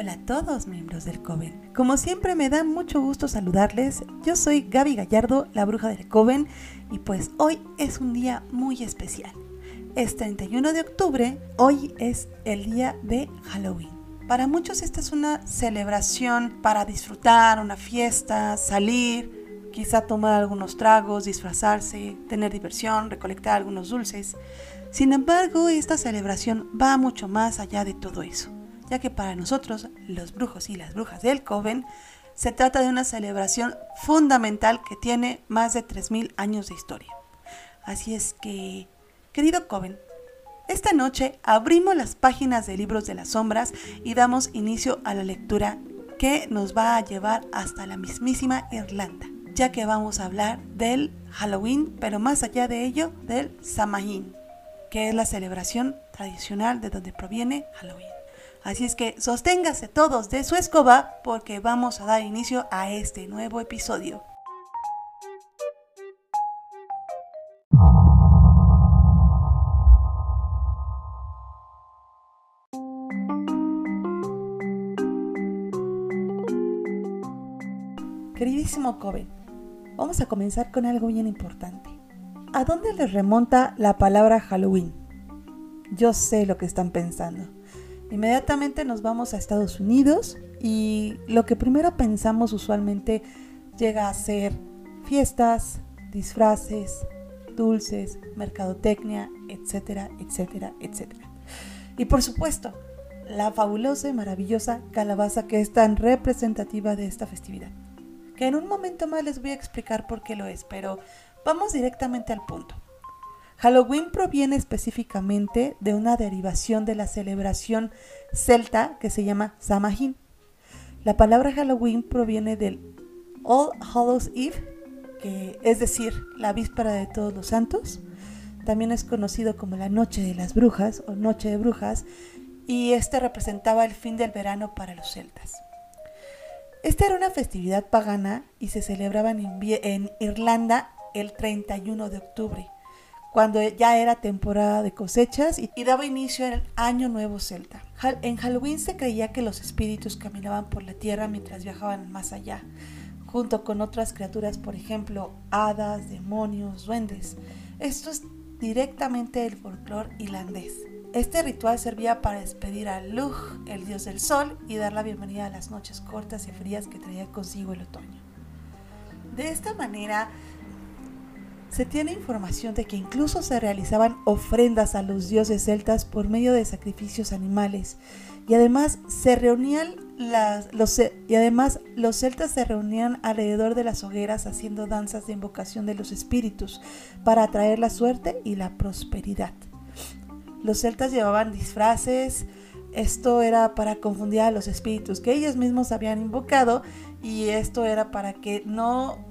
Hola a todos miembros del Coven. Como siempre me da mucho gusto saludarles. Yo soy Gaby Gallardo, la bruja del Coven, y pues hoy es un día muy especial. Es 31 de octubre, hoy es el día de Halloween. Para muchos esta es una celebración para disfrutar, una fiesta, salir, quizá tomar algunos tragos, disfrazarse, tener diversión, recolectar algunos dulces. Sin embargo, esta celebración va mucho más allá de todo eso, ya que para nosotros, los brujos y las brujas del Coven, se trata de una celebración fundamental que tiene más de 3.000 años de historia. Así es que, querido Coven, esta noche abrimos las páginas de Libros de las Sombras y damos inicio a la lectura que nos va a llevar hasta la mismísima Irlanda, ya que vamos a hablar del Halloween, pero más allá de ello, del Samhain, que es la celebración tradicional de donde proviene Halloween. Así es que sosténgase todos de su escoba porque vamos a dar inicio a este nuevo episodio. Queridísimo Coven, vamos a comenzar con algo bien importante. ¿A dónde les remonta la palabra Halloween? Yo sé lo que están pensando. Inmediatamente nos vamos a Estados Unidos y lo que primero pensamos usualmente llega a ser fiestas, disfraces, dulces, mercadotecnia, etcétera, etcétera, etcétera. Y por supuesto, la fabulosa y maravillosa calabaza que es tan representativa de esta festividad que en un momento más les voy a explicar por qué lo es, pero vamos directamente al punto. Halloween proviene específicamente de una derivación de la celebración celta que se llama Samhain. La palabra Halloween proviene del All Hallows Eve, que es decir, la víspera de todos los santos. También es conocido como la Noche de las Brujas o Noche de Brujas, y este representaba el fin del verano para los celtas. Esta era una festividad pagana y se celebraba en, Irlanda el 31 de octubre, cuando ya era temporada de cosechas y, daba inicio al Año Nuevo Celta. En Halloween se creía que los espíritus caminaban por la tierra mientras viajaban más allá, junto con otras criaturas, por ejemplo, hadas, demonios, duendes. Esto es directamente del folclore irlandés. Este ritual servía para despedir a Lugh, el dios del sol, y dar la bienvenida a las noches cortas y frías que traía consigo el otoño. De esta manera, se tiene información de que incluso se realizaban ofrendas a los dioses celtas por medio de sacrificios animales y además se reunían los, y además los celtas se reunían alrededor de las hogueras haciendo danzas de invocación de los espíritus para atraer la suerte y la prosperidad. Los celtas llevaban disfraces, esto era para confundir a los espíritus que ellos mismos habían invocado y esto era para que no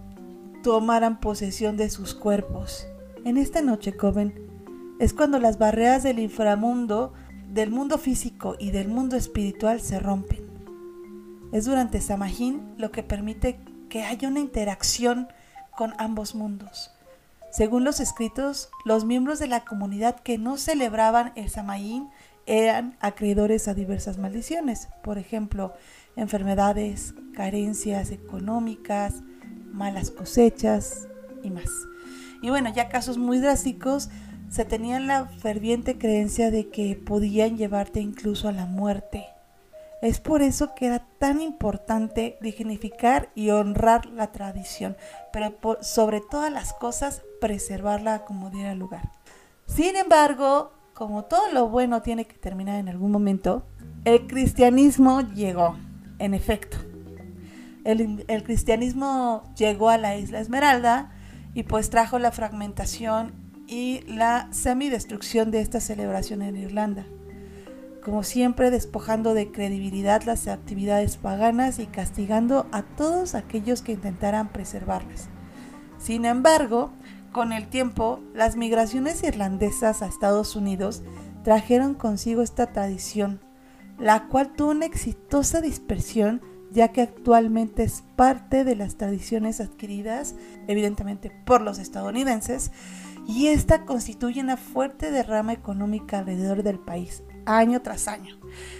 tomaran posesión de sus cuerpos. En esta noche, Coven, es cuando las barreras del inframundo, del mundo físico y del mundo espiritual se rompen. Es durante Samhain lo que permite que haya una interacción con ambos mundos. Según los escritos, los miembros de la comunidad que no celebraban el Samaín eran acreedores a diversas maldiciones, por ejemplo, enfermedades, carencias económicas, malas cosechas y más. Y bueno, ya casos muy drásticos, se tenían la ferviente creencia de que podían llevarte incluso a la muerte. Es por eso que era tan importante dignificar y honrar la tradición, pero sobre todas las cosas preservarla como diera lugar. Sin embargo, como todo lo bueno tiene que terminar en algún momento, el cristianismo llegó, en efecto. El, cristianismo llegó a la isla Esmeralda y pues trajo la fragmentación y la semidestrucción de esta celebración en Irlanda como siempre despojando de credibilidad las actividades paganas y castigando a todos aquellos que intentaran preservarlas. Sin embargo, con el tiempo, las migraciones irlandesas a Estados Unidos trajeron consigo esta tradición, la cual tuvo una exitosa dispersión ya que actualmente es parte de las tradiciones adquiridas, evidentemente por los estadounidenses, y esta constituye una fuerte derrama económica alrededor del país, año tras año.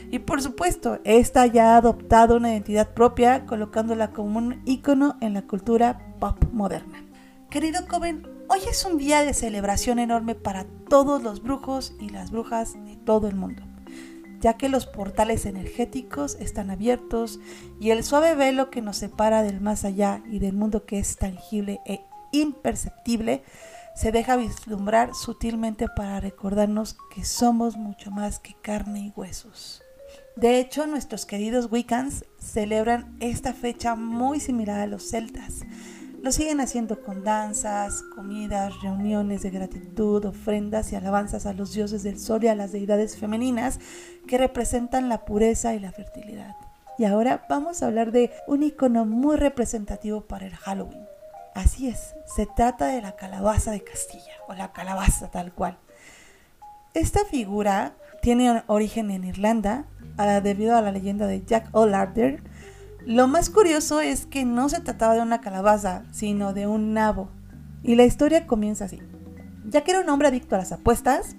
Y por supuesto, esta ya ha adoptado una identidad propia, colocándola como un ícono en la cultura pop moderna. Querido Coven, hoy es un día de celebración enorme para todos los brujos y las brujas de todo el mundo, ya que los portales energéticos están abiertos y el suave velo que nos separa del más allá y del mundo que es tangible e imperceptible se deja vislumbrar sutilmente para recordarnos que somos mucho más que carne y huesos. De hecho, nuestros queridos Wiccans celebran esta fecha muy similar a los celtas. Lo siguen haciendo con danzas, comidas, reuniones de gratitud, ofrendas y alabanzas a los dioses del sol y a las deidades femeninas que representan la pureza y la fertilidad. Y ahora vamos a hablar de un icono muy representativo para el Halloween. Así es, se trata de la calabaza de Castilla, o la calabaza tal cual. Esta figura tiene origen en Irlanda debido a la leyenda de Jack O'Larder. Lo más curioso es que no se trataba de una calabaza, sino de un nabo. Y la historia comienza así. Jack era un hombre adicto a las apuestas,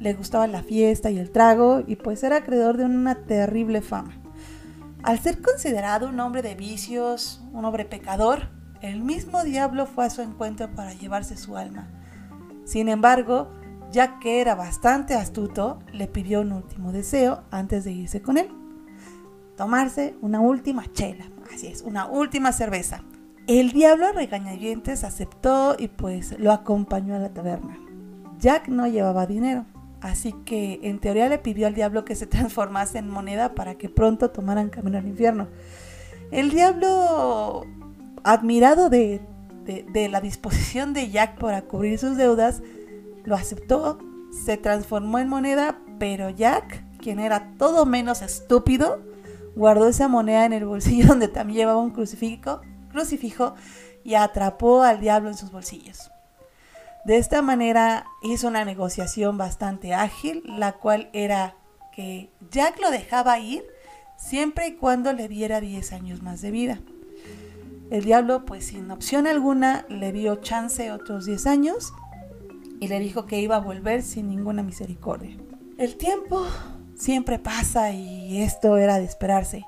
le gustaba la fiesta y el trago y pues era acreedor de una terrible fama. Al ser considerado un hombre de vicios, un hombre pecador, el mismo diablo fue a su encuentro para llevarse su alma. Sin embargo, ya que era bastante astuto, le pidió un último deseo antes de irse con él. Tomarse una última chela, así es, una última cerveza. El diablo regañadientes aceptó y pues lo acompañó a la taberna. Jack no llevaba dinero, así que en teoría le pidió al diablo que se transformase en moneda para que pronto tomaran camino al infierno. El diablo, admirado de, de la disposición de Jack para cubrir sus deudas, lo aceptó, se transformó en moneda, pero Jack, quien era todo menos estúpido, guardó esa moneda en el bolsillo donde también llevaba un crucifijo, y atrapó al diablo en sus bolsillos. De esta manera hizo una negociación bastante ágil, la cual era que Jack lo dejaba ir siempre y cuando le diera 10 años más de vida. El diablo, pues sin opción alguna, le dio chance otros 10 años y le dijo que iba a volver sin ninguna misericordia. El tiempo siempre pasa y esto era de esperarse.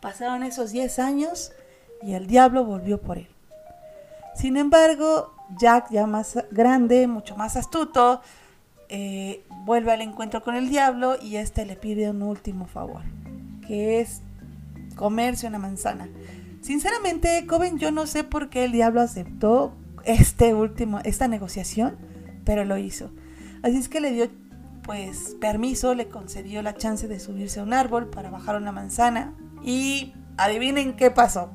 Pasaron esos 10 años y el diablo volvió por él. Sin embargo, Jack, ya más grande, mucho más astuto, eh, vuelve al encuentro con el diablo y este le pide un último favor, que es comerse una manzana. Sinceramente, Coven, yo no sé por qué el diablo aceptó este último, esta negociación pero lo hizo. Así es que le dio pues permiso, le concedió la chance de subirse a un árbol para bajar una manzana y adivinen qué pasó.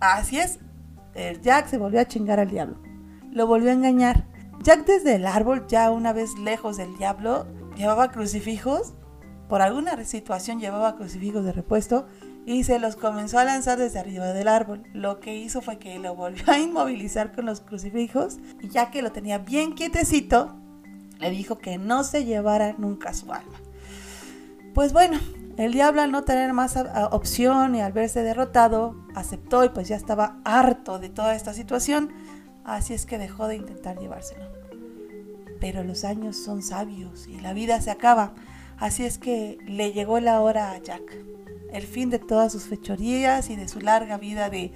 Así es, el Jack se volvió a chingar al diablo. Lo volvió a engañar. Jack desde el árbol, ya una vez lejos del diablo, llevaba crucifijos. Por alguna situación llevaba crucifijos de repuesto y se los comenzó a lanzar desde arriba del árbol. Lo que hizo fue que lo volvió a inmovilizar con los crucifijos y ya que lo tenía bien quietecito, le dijo que no se llevara nunca su alma. Pues bueno, el diablo al no tener más opción y al verse derrotado, aceptó y pues ya estaba harto de toda esta situación, así es que dejó de intentar llevárselo. Pero los años son sabios y la vida se acaba, así es que le llegó la hora a Jack el fin de todas sus fechorías y de su larga vida de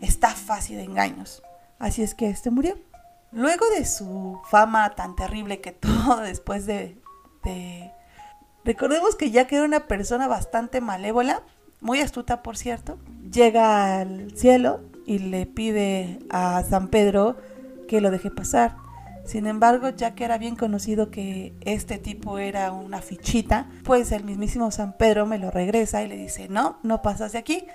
estafas y de engaños. Así es que este murió. Luego de su fama tan terrible que todo después de, Recordemos que Jack era una persona bastante malévola, muy astuta por cierto, llega al cielo y le pide a San Pedro que lo deje pasar. Sin embargo, ya que era bien conocido que este tipo era una fichita, pues el mismísimo San Pedro me lo regresa y le dice, no, no pasas de aquí,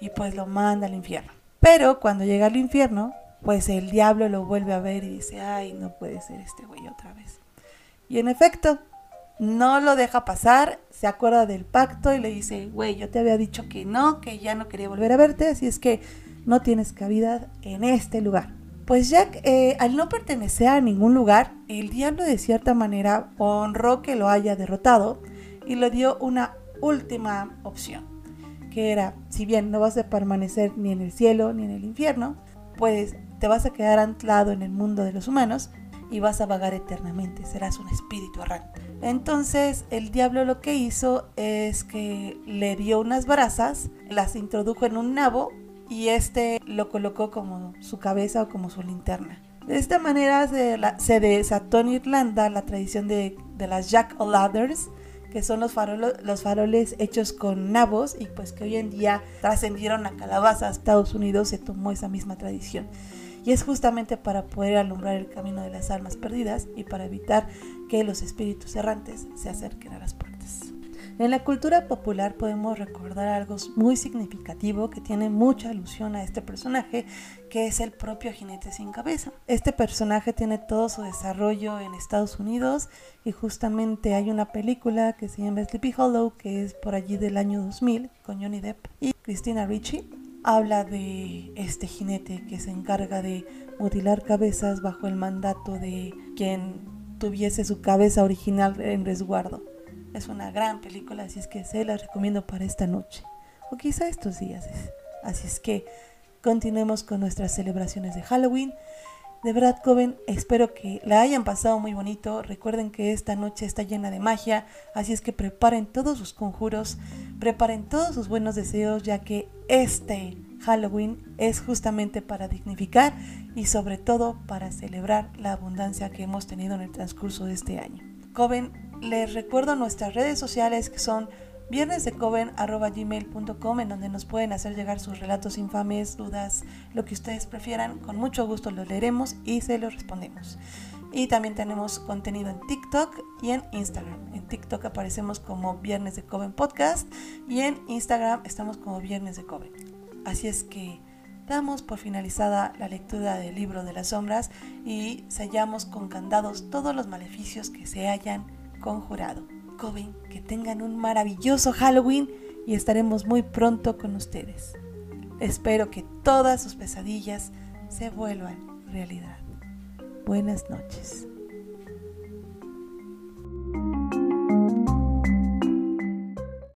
y pues lo manda al infierno. Pero cuando llega al infierno, pues el diablo lo vuelve a ver y dice, ay, no puede ser este güey otra vez. Y en efecto, no lo deja pasar, se acuerda del pacto y le dice, güey, yo te había dicho que no, que ya no quería volver a verte, así es que no tienes cabida en este lugar. Pues Jack, eh, al no pertenecer a ningún lugar, el diablo de cierta manera honró que lo haya derrotado y le dio una última opción, que era, si bien no vas a permanecer ni en el cielo ni en el infierno, pues te vas a quedar anclado en el mundo de los humanos y vas a vagar eternamente, serás un espíritu errante. Entonces el diablo lo que hizo es que le dio unas brasas, las introdujo en un nabo y este lo colocó como su cabeza o como su linterna. De esta manera se, desató en Irlanda la tradición de, las Jack O'Ladders, que son los, los faroles hechos con nabos y pues que hoy en día trascendieron a calabazas. Estados Unidos se tomó esa misma tradición. Y es justamente para poder alumbrar el camino de las almas perdidas y para evitar que los espíritus errantes se acerquen a las puertas. En la cultura popular podemos recordar algo muy significativo que tiene mucha alusión a este personaje, que es el propio jinete sin cabeza. Este personaje tiene todo su desarrollo en Estados Unidos y justamente hay una película que se llama Sleepy Hollow, que es por allí del año 2000, con Johnny Depp y Christina Ricci. Habla de este jinete que se encarga de mutilar cabezas bajo el mandato de quien tuviese su cabeza original en resguardo. Es una gran película, así es que se la recomiendo para esta noche. O quizá estos días. Así es que continuemos con nuestras celebraciones de Halloween. De verdad, joven, espero que la hayan pasado muy bonito. Recuerden que esta noche está llena de magia, así es que preparen todos sus conjuros, preparen todos sus buenos deseos, ya que este Halloween es justamente para dignificar y sobre todo para celebrar la abundancia que hemos tenido en el transcurso de este año. Joven, les recuerdo nuestras redes sociales que son viernesdecoven.gmail.com en donde nos pueden hacer llegar sus relatos infames, dudas, lo que ustedes prefieran. Con mucho gusto los leeremos y se los respondemos. Y también tenemos contenido en TikTok y en Instagram. En TikTok aparecemos como Viernes de Coven Podcast y en Instagram estamos como Viernes de Coven. Así es que damos por finalizada la lectura del libro de las sombras y sellamos con candados todos los maleficios que se hayan conjurado. Coven, que tengan un maravilloso Halloween y estaremos muy pronto con ustedes. Espero que todas sus pesadillas se vuelvan realidad. Buenas noches.